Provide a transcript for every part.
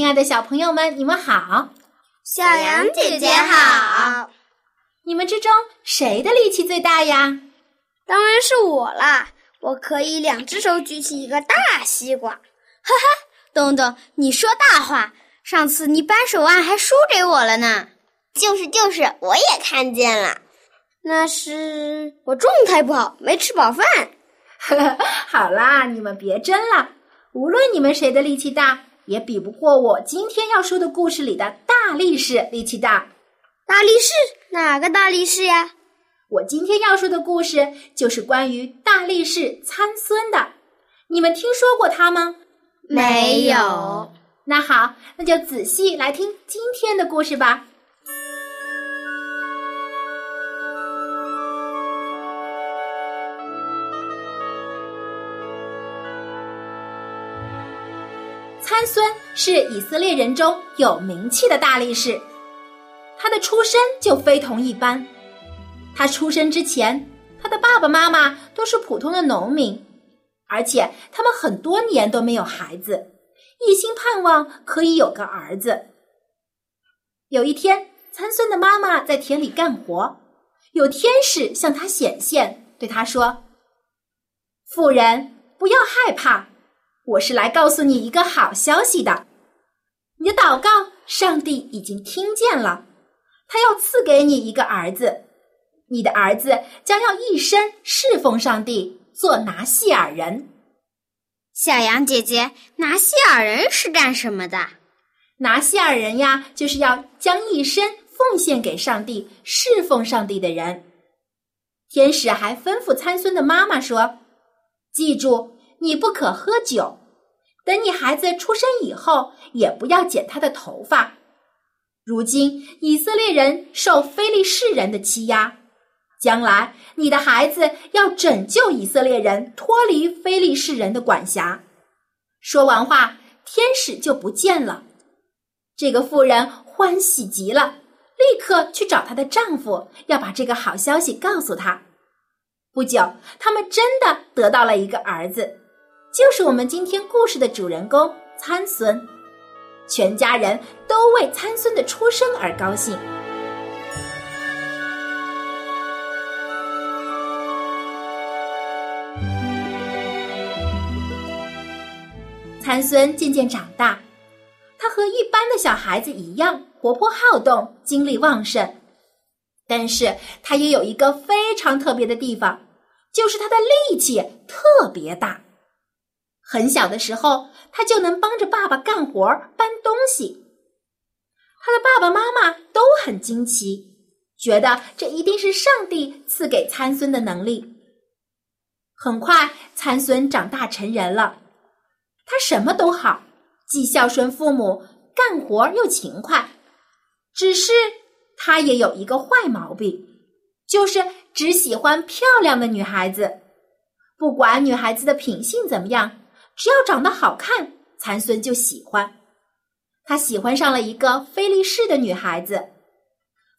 亲爱的小朋友们，你们好！小羊姐姐好！你们之中谁的力气最大呀？当然是我啦！我可以两只手举起一个大西瓜。哈哈，东东，你说大话！上次你扳手腕还输给我了呢。就是就是，我也看见了。那是我状态不好，没吃饱饭。呵呵，好啦，你们别争了。无论你们谁的力气大。也比不过我今天要说的故事里的大力士力气大。大力士哪个大力士呀？我今天要说的故事就是关于大力士参孙的。你们听说过他吗？没有。那好，那就仔细来听今天的故事吧。参孙是以色列人中有名气的大力士，他的出身就非同一般。他出生之前，他的爸爸妈妈都是普通的农民，而且他们很多年都没有孩子，一心盼望可以有个儿子。有一天，参孙的妈妈在田里干活，有天使向他显现，对他说：“妇人，不要害怕。”我是来告诉你一个好消息的，你的祷告，上帝已经听见了，他要赐给你一个儿子，你的儿子将要一生侍奉上帝，做拿细尔人。小羊姐姐，拿细尔人是干什么的？拿细尔人呀，就是要将一生奉献给上帝，侍奉上帝的人。天使还吩咐参孙的妈妈说：“记住。”你不可喝酒，等你孩子出生以后，也不要剪他的头发。如今以色列人受非利士人的欺压，将来你的孩子要拯救以色列人脱离非利士人的管辖。说完话，天使就不见了。这个妇人欢喜极了，立刻去找她的丈夫，要把这个好消息告诉他。不久，他们真的得到了一个儿子。就是我们今天故事的主人公参孙，全家人都为参孙的出生而高兴。参孙渐渐长大，他和一般的小孩子一样活泼好动，精力旺盛。但是他也有一个非常特别的地方，就是他的力气特别大。很小的时候，他就能帮着爸爸干活搬东西。他的爸爸妈妈都很惊奇，觉得这一定是上帝赐给参孙的能力。很快，参孙长大成人了，他什么都好，既孝顺父母，干活又勤快。只是他也有一个坏毛病，就是只喜欢漂亮的女孩子，不管女孩子的品性怎么样。只要长得好看，参孙就喜欢。他喜欢上了一个非利士的女孩子。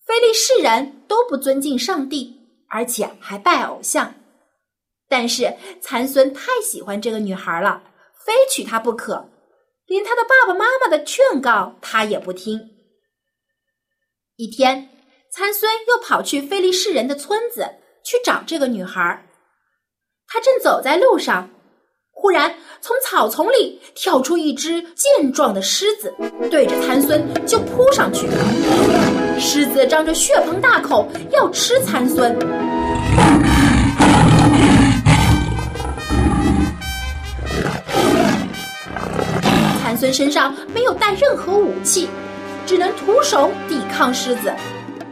非利士人都不尊敬上帝，而且还拜偶像。但是参孙太喜欢这个女孩了，非娶她不可。连他的爸爸妈妈的劝告，他也不听。一天，参孙又跑去非利士人的村子去找这个女孩。他正走在路上。忽然，从草丛里跳出一只健壮的狮子，对着参孙就扑上去。狮子张着血盆大口要吃参孙。参孙身上没有带任何武器，只能徒手抵抗狮子。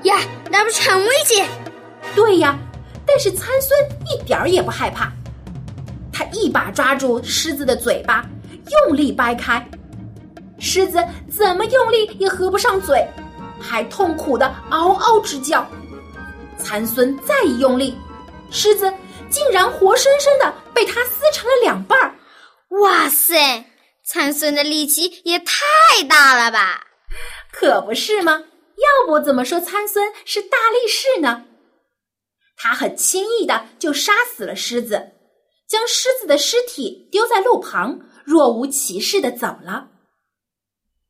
呀，那不是很危险？对呀，但是参孙一点儿也不害怕。他一把抓住狮子的嘴巴，用力掰开，狮子怎么用力也合不上嘴，还痛苦的嗷嗷直叫。参孙再一用力，狮子竟然活生生的被他撕成了两半儿。哇塞，参孙的力气也太大了吧！可不是吗？要不怎么说参孙是大力士呢？他很轻易的就杀死了狮子，将狮子的尸体丢在路旁，若无其事的走了。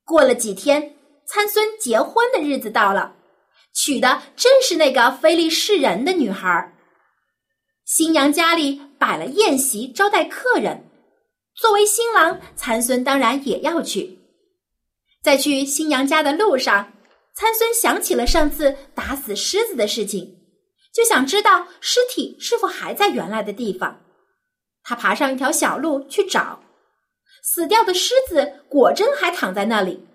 过了几天，参孙结婚的日子到了，娶的正是那个非利士人的女孩。新娘家里摆了宴席招待客人，作为新郎，参孙当然也要去。在去新娘家的路上。参孙想起了上次打死狮子的事情，就想知道尸体是否还在原来的地方。他爬上一条小路去找，死掉的狮子果真还躺在那里，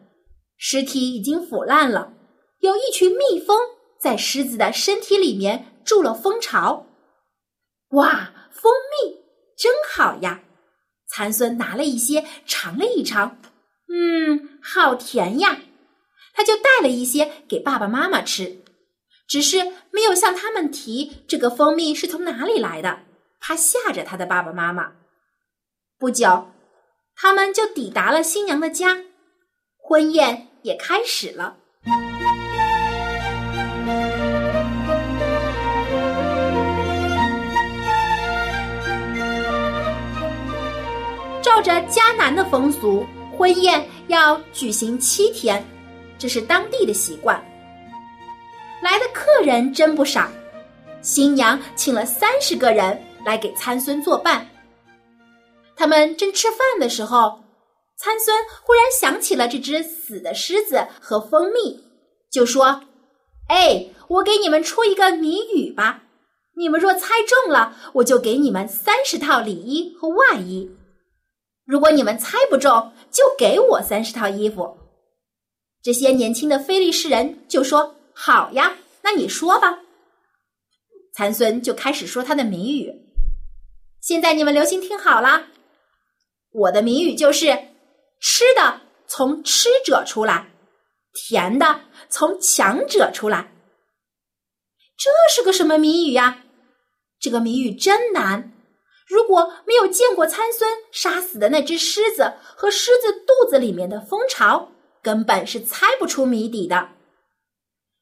尸体已经腐烂了。有一群蜜蜂在狮子的身体里面筑了蜂巢。哇，蜂蜜真好呀！参孙拿了一些尝了一尝，嗯，好甜呀。他就带了一些给爸爸妈妈吃，只是没有向他们提这个蜂蜜是从哪里来的，怕吓着他的爸爸妈妈。不久，他们就抵达了新娘的家，婚宴也开始了。照着迦南的风俗，婚宴要举行七天。这是当地的习惯。来的客人真不少，新娘请了三十个人来给参孙作伴。他们正吃饭的时候，参孙忽然想起了这只死的狮子和蜂蜜，就说：“哎，我给你们出一个谜语吧。你们若猜中了，我就给你们三十套里衣和外衣；如果你们猜不中，就给我三十套衣服。”这些年轻的菲利士人就说：“好呀，那你说吧。”参孙就开始说他的谜语。现在你们留心听好了，我的谜语就是：吃的从吃者出来，甜的从强者出来。这是个什么谜语呀？这个谜语真难。如果没有见过参孙杀死的那只狮子和狮子肚子里面的蜂巢。根本是猜不出谜底的。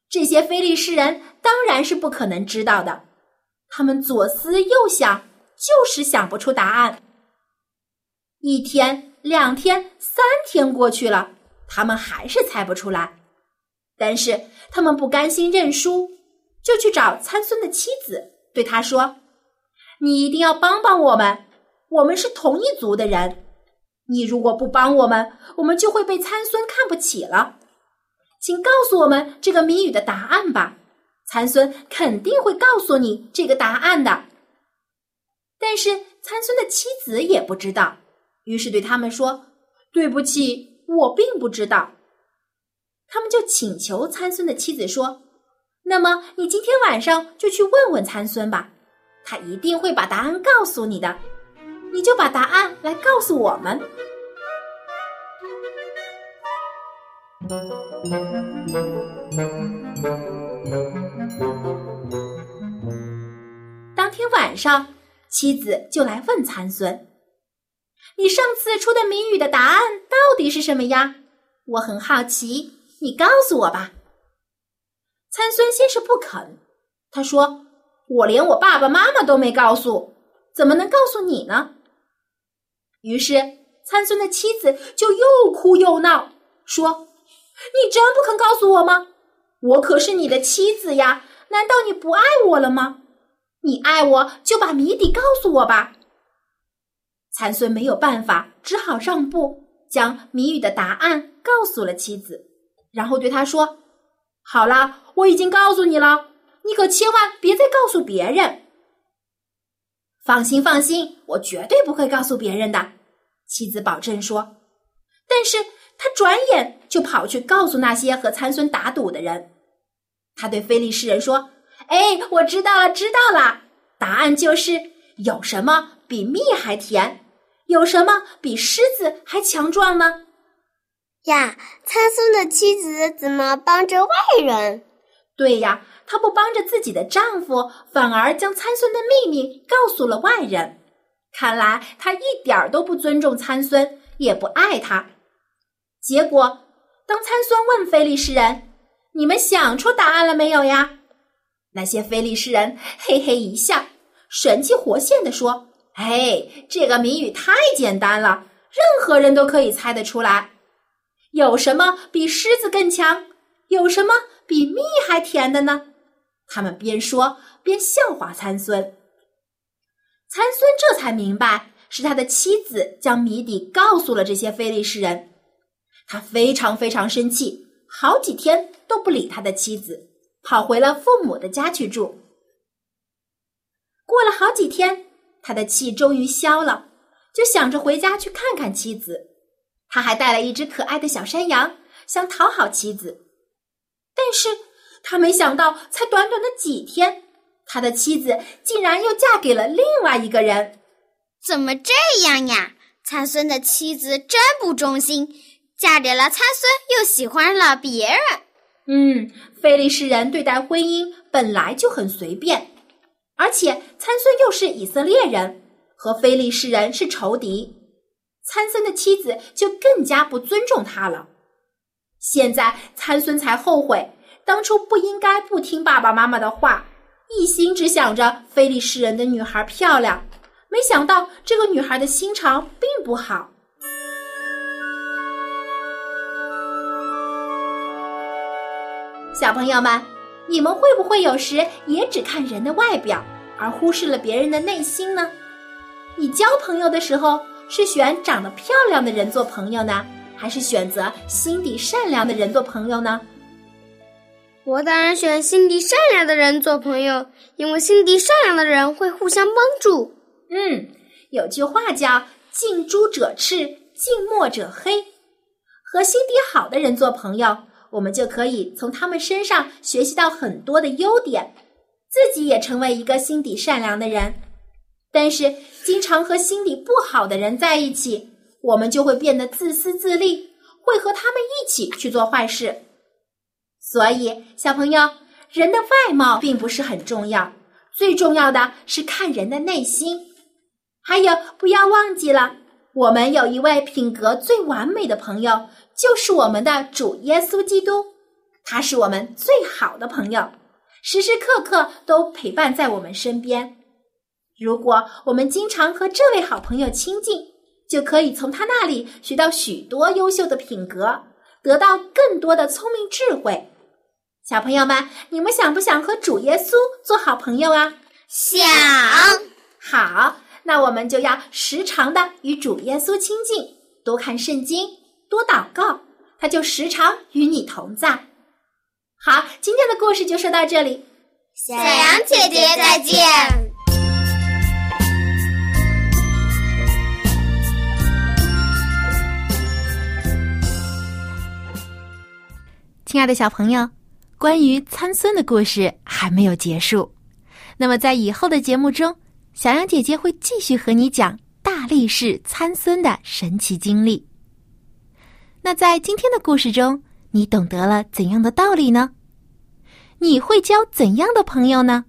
这些非利士人当然是不可能知道的。他们左思右想，就是想不出答案。一天、两天、三天过去了，他们还是猜不出来。但是他们不甘心认输，就去找参孙的妻子，对他说：“你一定要帮帮我们，我们是同一族的人。”你如果不帮我们，我们就会被参孙看不起了。请告诉我们这个谜语的答案吧，参孙肯定会告诉你这个答案的。但是参孙的妻子也不知道，于是对他们说：“对不起，我并不知道。”他们就请求参孙的妻子说：“那么你今天晚上就去问问参孙吧，他一定会把答案告诉你的。”你就把答案来告诉我们。当天晚上，妻子就来问参孙：“你上次出的谜语的答案到底是什么呀？我很好奇，你告诉我吧。”参孙先是不肯，他说：“我连我爸爸妈妈都没告诉，怎么能告诉你呢？”于是，参孙的妻子就又哭又闹，说：“你真不肯告诉我吗？我可是你的妻子呀！难道你不爱我了吗？你爱我就把谜底告诉我吧。”参孙没有办法，只好让步，将谜语的答案告诉了妻子，然后对他说：“好了，我已经告诉你了，你可千万别再告诉别人。”放心，放心，我绝对不会告诉别人的。妻子保证说。但是他转眼就跑去告诉那些和参孙打赌的人。他对菲利士人说：“哎，我知道了，知道了。答案就是有什么比蜜还甜？有什么比狮子还强壮呢？呀，参孙的妻子怎么帮着外人？对呀，她不帮着自己的丈夫，反而将参孙的秘密告诉了外人。看来她一点儿都不尊重参孙，也不爱他。结果，当参孙问非利士人：“你们想出答案了没有呀？”那些非利士人嘿嘿一笑，神气活现地说：“哎，这个谜语太简单了，任何人都可以猜得出来。有什么比狮子更强？有什么比蜜还甜的呢？”他们边说边笑话参孙。参孙这才明白，是他的妻子将谜底告诉了这些非利士人。他非常非常生气，好几天都不理他的妻子。跑回了父母的家去住。过了好几天，他的气终于消了，就想着回家去看看妻子。他还带了一只可爱的小山羊，想讨好妻子。但是他没想到，才短短的几天，他的妻子竟然又嫁给了另外一个人。怎么这样呀？参孙的妻子真不忠心，嫁给了参孙，又喜欢了别人。嗯，菲利士人对待婚姻本来就很随便，而且参孙又是以色列人，和菲利士人是仇敌，参孙的妻子就更加不尊重他了。现在参孙才后悔，当初不应该不听爸爸妈妈的话，一心只想着菲利士人的女孩漂亮，没想到这个女孩的心肠并不好。小朋友们，你们会不会有时也只看人的外表，而忽视了别人的内心呢？你交朋友的时候是选长得漂亮的人做朋友呢，还是选择心底善良的人做朋友呢？我当然选心底善良的人做朋友，因为心底善良的人会互相帮助。嗯，有句话叫“近朱者赤，近墨者黑”，和心底好的人做朋友。我们就可以从他们身上学习到很多的优点，自己也成为一个心底善良的人。但是，经常和心底不好的人在一起，我们就会变得自私自利，会和他们一起去做坏事。所以，小朋友，人的外貌并不是很重要，最重要的是看人的内心。还有，不要忘记了，我们有一位品格最完美的朋友。就是我们的主耶稣基督，他是我们最好的朋友，时时刻刻都陪伴在我们身边。如果我们经常和这位好朋友亲近，就可以从他那里学到许多优秀的品格，得到更多的聪明智慧。小朋友们，你们想不想和主耶稣做好朋友啊？想。好，那我们就要时常的与主耶稣亲近，多看圣经。多祷告，他就时常与你同在。好，今天的故事就说到这里。小羊姐姐再见。亲爱的小朋友，关于参孙的故事还没有结束。那么，在以后的节目中，小羊姐姐会继续和你讲大力士参孙的神奇经历。那在今天的故事中，你懂得了怎样的道理呢？你会交怎样的朋友呢？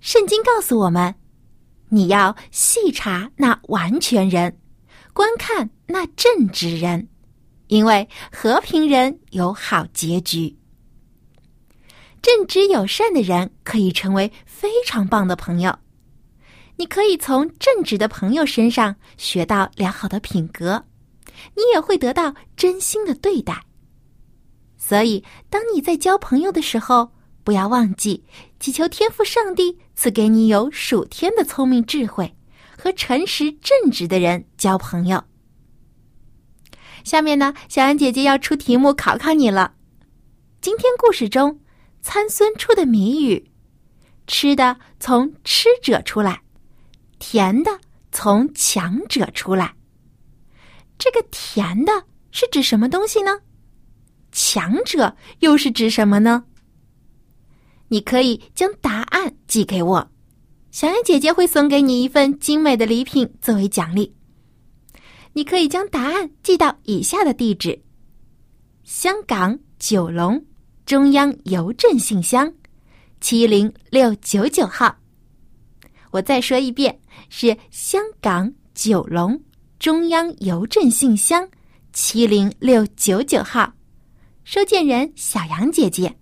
圣经告诉我们，你要细查那完全人，观看那正直人，因为和平人有好结局。正直友善的人可以成为非常棒的朋友，你可以从正直的朋友身上学到良好的品格。你也会得到真心的对待，所以当你在交朋友的时候，不要忘记祈求天赋上帝赐给你有属天的聪明智慧，和诚实正直的人交朋友。下面呢，小安姐姐要出题目考考你了。今天故事中，参孙出的谜语：吃的从吃者出来，甜的从强者出来。这个甜的是指什么东西呢？强者又是指什么呢？你可以将答案寄给我，小羊姐姐会送给你一份精美的礼品作为奖励。你可以将答案寄到以下的地址：香港九龙中央邮政信箱七零六九九号。我再说一遍，是香港九龙中央邮政信箱七零六九九号。收件人小杨姐姐。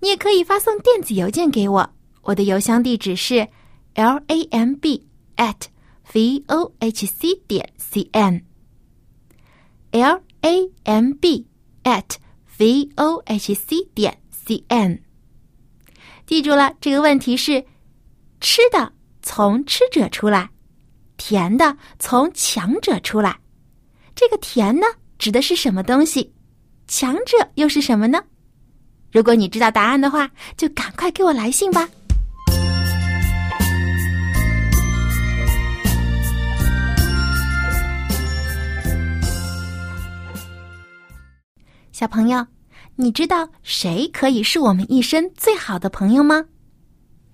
你也可以发送电子邮件给我，我的邮箱地址是 l a m b at v o h c 点 c n。l a m b at v o h c 点 c n。记住了，这个问题是：吃的从吃者出来，甜的从强者出来。这个甜呢，指的是什么东西？强者又是什么呢？如果你知道答案的话，就赶快给我来信吧。小朋友，你知道谁可以是我们一生最好的朋友吗？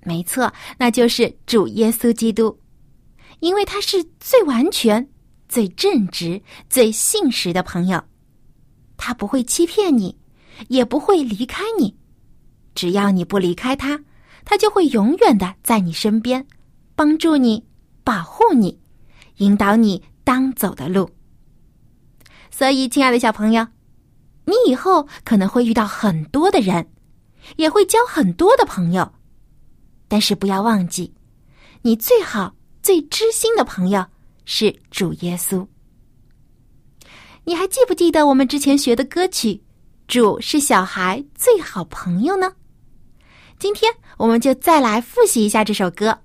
没错，那就是主耶稣基督，因为他是最完全、最正直、最信实的朋友，他不会欺骗你。也不会离开你，只要你不离开他，他就会永远的在你身边，帮助你、保护你、引导你当走的路。所以，亲爱的小朋友，你以后可能会遇到很多的人，也会交很多的朋友，但是不要忘记，你最好、最知心的朋友是主耶稣。你还记不记得我们之前学的歌曲？主是小孩最好朋友呢。今天我们就再来复习一下这首歌。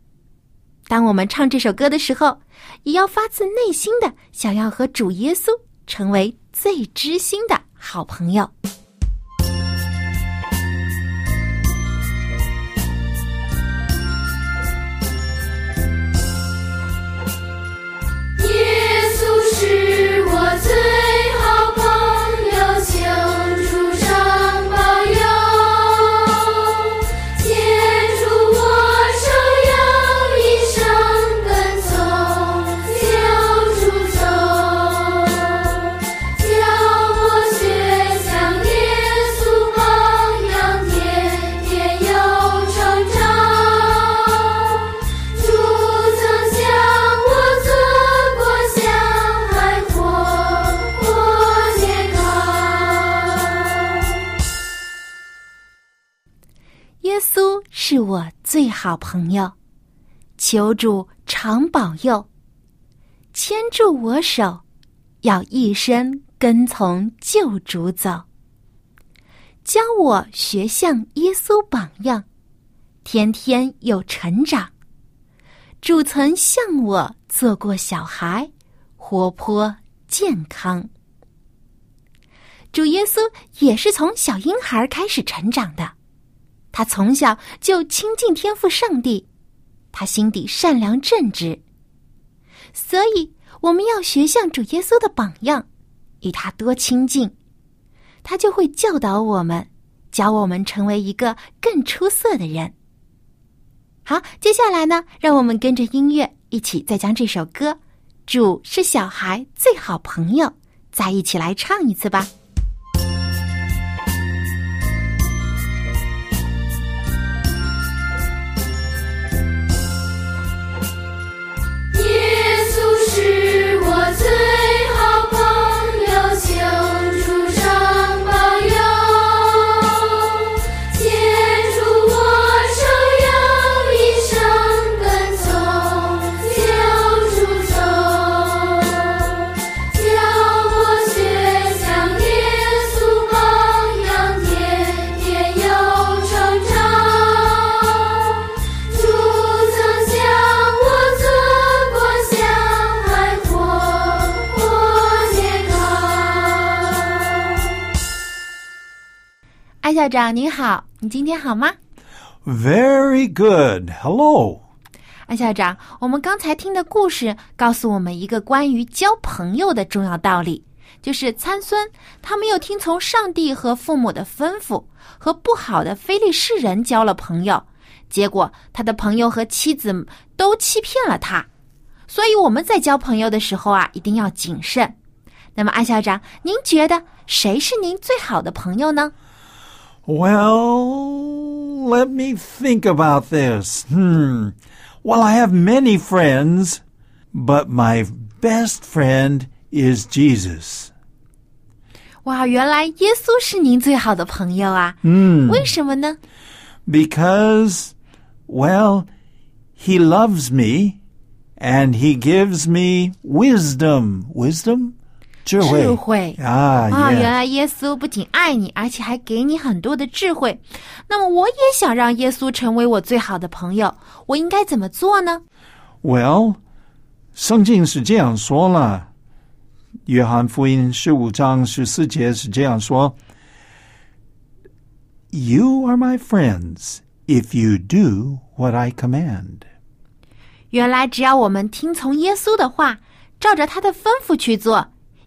当我们唱这首歌的时候，也要发自内心的想要和主耶稣成为最知心的好朋友。好朋友，求主常保佑，牵住我手，要一生跟从救主走。教我学像耶稣榜样，天天有成长。主曾向我做过小孩，活泼健康。主耶稣也是从小婴孩开始成长的。他从小就亲近天赋上帝，他心底善良正直，所以我们要学像主耶稣的榜样，与他多亲近，他就会教导我们，教我们成为一个更出色的人。好，接下来呢，让我们跟着音乐一起再将这首歌《主是小孩最好朋友》再一起来唱一次吧。校长您好，你今天好吗？Very good. Hello，安校长，我们刚才听的故事告诉我们一个关于交朋友的重要道理，就是参孙他没有听从上帝和父母的吩咐，和不好的非利士人交了朋友，结果他的朋友和妻子都欺骗了他。所以我们在交朋友的时候啊，一定要谨慎。那么，安校长，您觉得谁是您最好的朋友呢？Well, let me think about this. Hmm. Well, I have many friends, but my best friend is Jesus. 哇，原来耶稣是您最好的朋友啊！ Hmm. 为什么呢？ Because, well, he loves me and he gives me wisdom. Wisdom? 智慧.智慧 Ah, 啊，原来耶稣不仅爱你，而且还给你很多的智慧。那么，我也想让耶稣成为我最好的朋友，我应该怎么做呢？Well, 圣经是这样说了，约翰福音十五章十四节是这样说：“You are my friends if you do what I command。原来，只要我们听从耶稣的话，照着他的吩咐去做，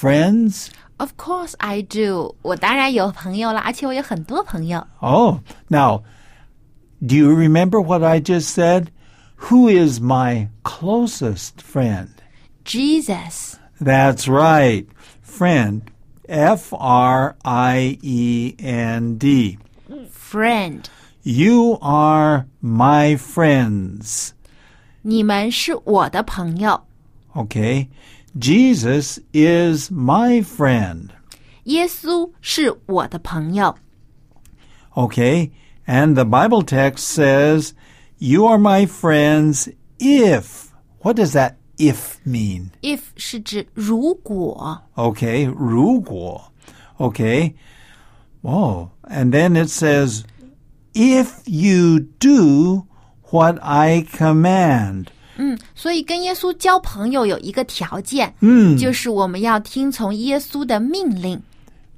friends? of course I do。我当然有朋友了，而且我有很多朋友。 Oh, now, do you remember what I just said? Who is my closest friend? Jesus, That's right. Friend. F R I E N D. friend， You are my friends. 你们是我的朋友。 Okay. Jesus is my friend. 耶稣是我的朋友。 Okay. And the Bible text says, You are my friends if. What does that if mean? If 是指如果， Okay, 如果. Okay. Oh, and then it says, if you do what I command. 嗯，所以跟耶稣交朋友有一个条件，嗯就是我们要听从耶稣的命令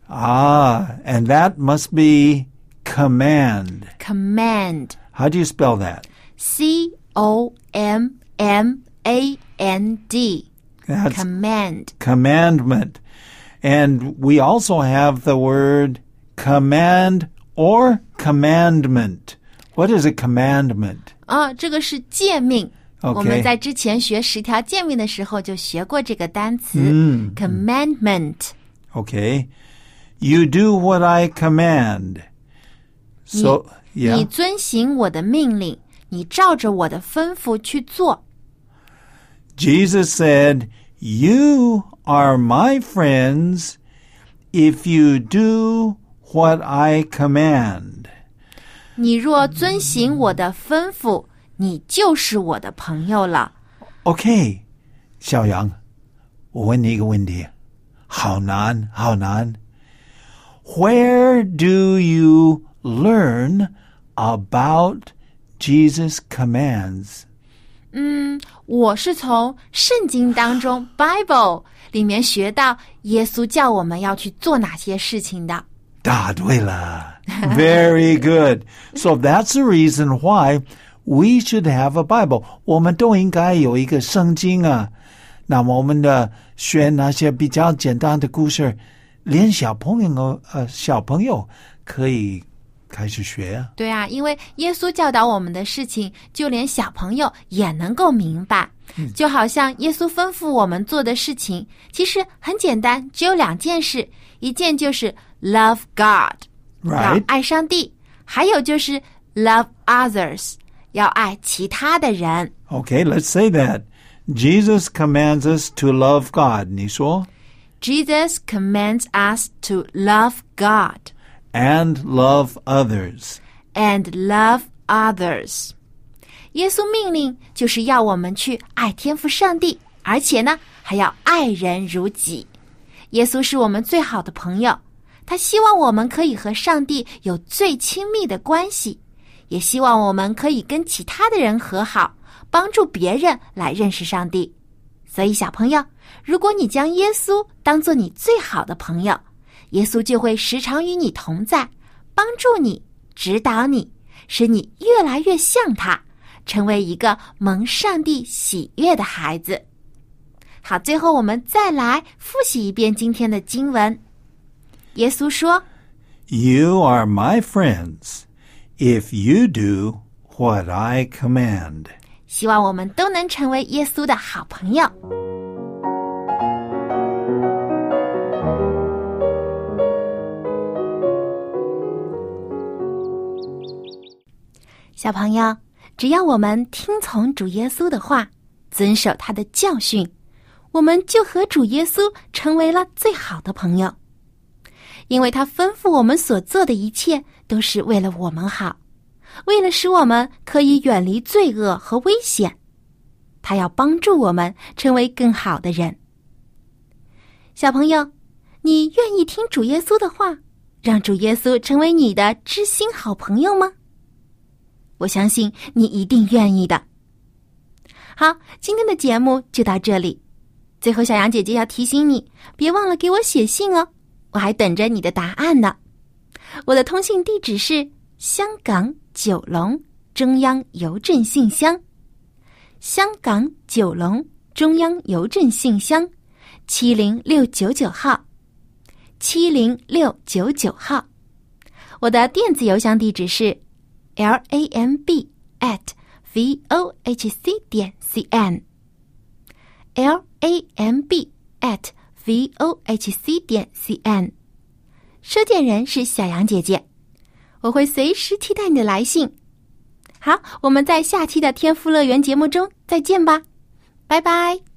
Ah, and that must be command. ，command。 How do you spell that? C O M M A N D That's command。 commandment. And we also have the word command or commandment. What is a commandment? 啊，这个是诫命。 OK 我们在之前学十条诫命的时候就学过这个单词、嗯 commandment。 Okay. You do what I command. So, 你 yeah. 遵行我的命令，你照着我的吩咐去做。 Jesus said, You are my friends if you do what I command. 你若遵行我的吩咐， 你就是我的朋友了。 Okay. 小杨，我问你一个问题。好难，好难。Where do you learn about Jesus' commands? 嗯，我是从圣经当中 Bible 里面学到耶稣叫我们要去做哪些事情的。答对了。Very good. So that's the reason why we should have a Bible. 我们都应该有一个圣经啊。那么我们的学那些比较简单的故事，连小朋友呃小朋友可以开始学啊。对啊，因为耶稣教导我们的事情，就连小朋友也能够明白。就好像耶稣吩咐我们做的事情，其实很简单，只有两件事，一件就是 love God? 爱上帝；还有就是 love others，要爱其他的人。 Okay, let's say that. Jesus commands us to love God. 你说 Jesus commands us to love God and love others. and love others。耶稣命令就是要我们去爱天父上帝，而且呢还要爱人如己。耶稣是我们最好的朋友，他希望我们可以和上帝有最亲密的关系， 也希望我们可以跟其他的人和好，帮助别人来认识上帝。所以，小朋友，如果你将耶稣当做你最好的朋友，耶稣就会时常与你同在，帮助你、指导你，使你越来越像他，成为一个蒙上帝喜悦的孩子。好，最后我们再来复习一遍今天的经文。耶稣说 You are my friends if you do what I command. 希望我们都能成为耶稣的好朋友。小朋友，只要我们听从主耶稣的话，遵守他的教训，我们就和主耶稣成为了最好的朋友。因为他吩咐我们所做的一切都是为了我们好，为了使我们可以远离罪恶和危险。他要帮助我们成为更好的人。小朋友，你愿意听主耶稣的话，让主耶稣成为你的知心好朋友吗？我相信你一定愿意的。好，今天的节目就到这里。最后，小杨姐姐要提醒你，别忘了给我写信哦，我还等着你的答案呢。我的通信地址是香港九龙中央邮政信箱，香港九龙中央邮政信箱七零六九九号，七零六九九号。我的电子邮箱地址是。l a m b at v o h c 点 c n，l a m b at v o h c 点 c n，收件人是小杨姐姐，我会随时期待你的来信。好，我们在下期的天赋乐园节目中再见吧，拜拜。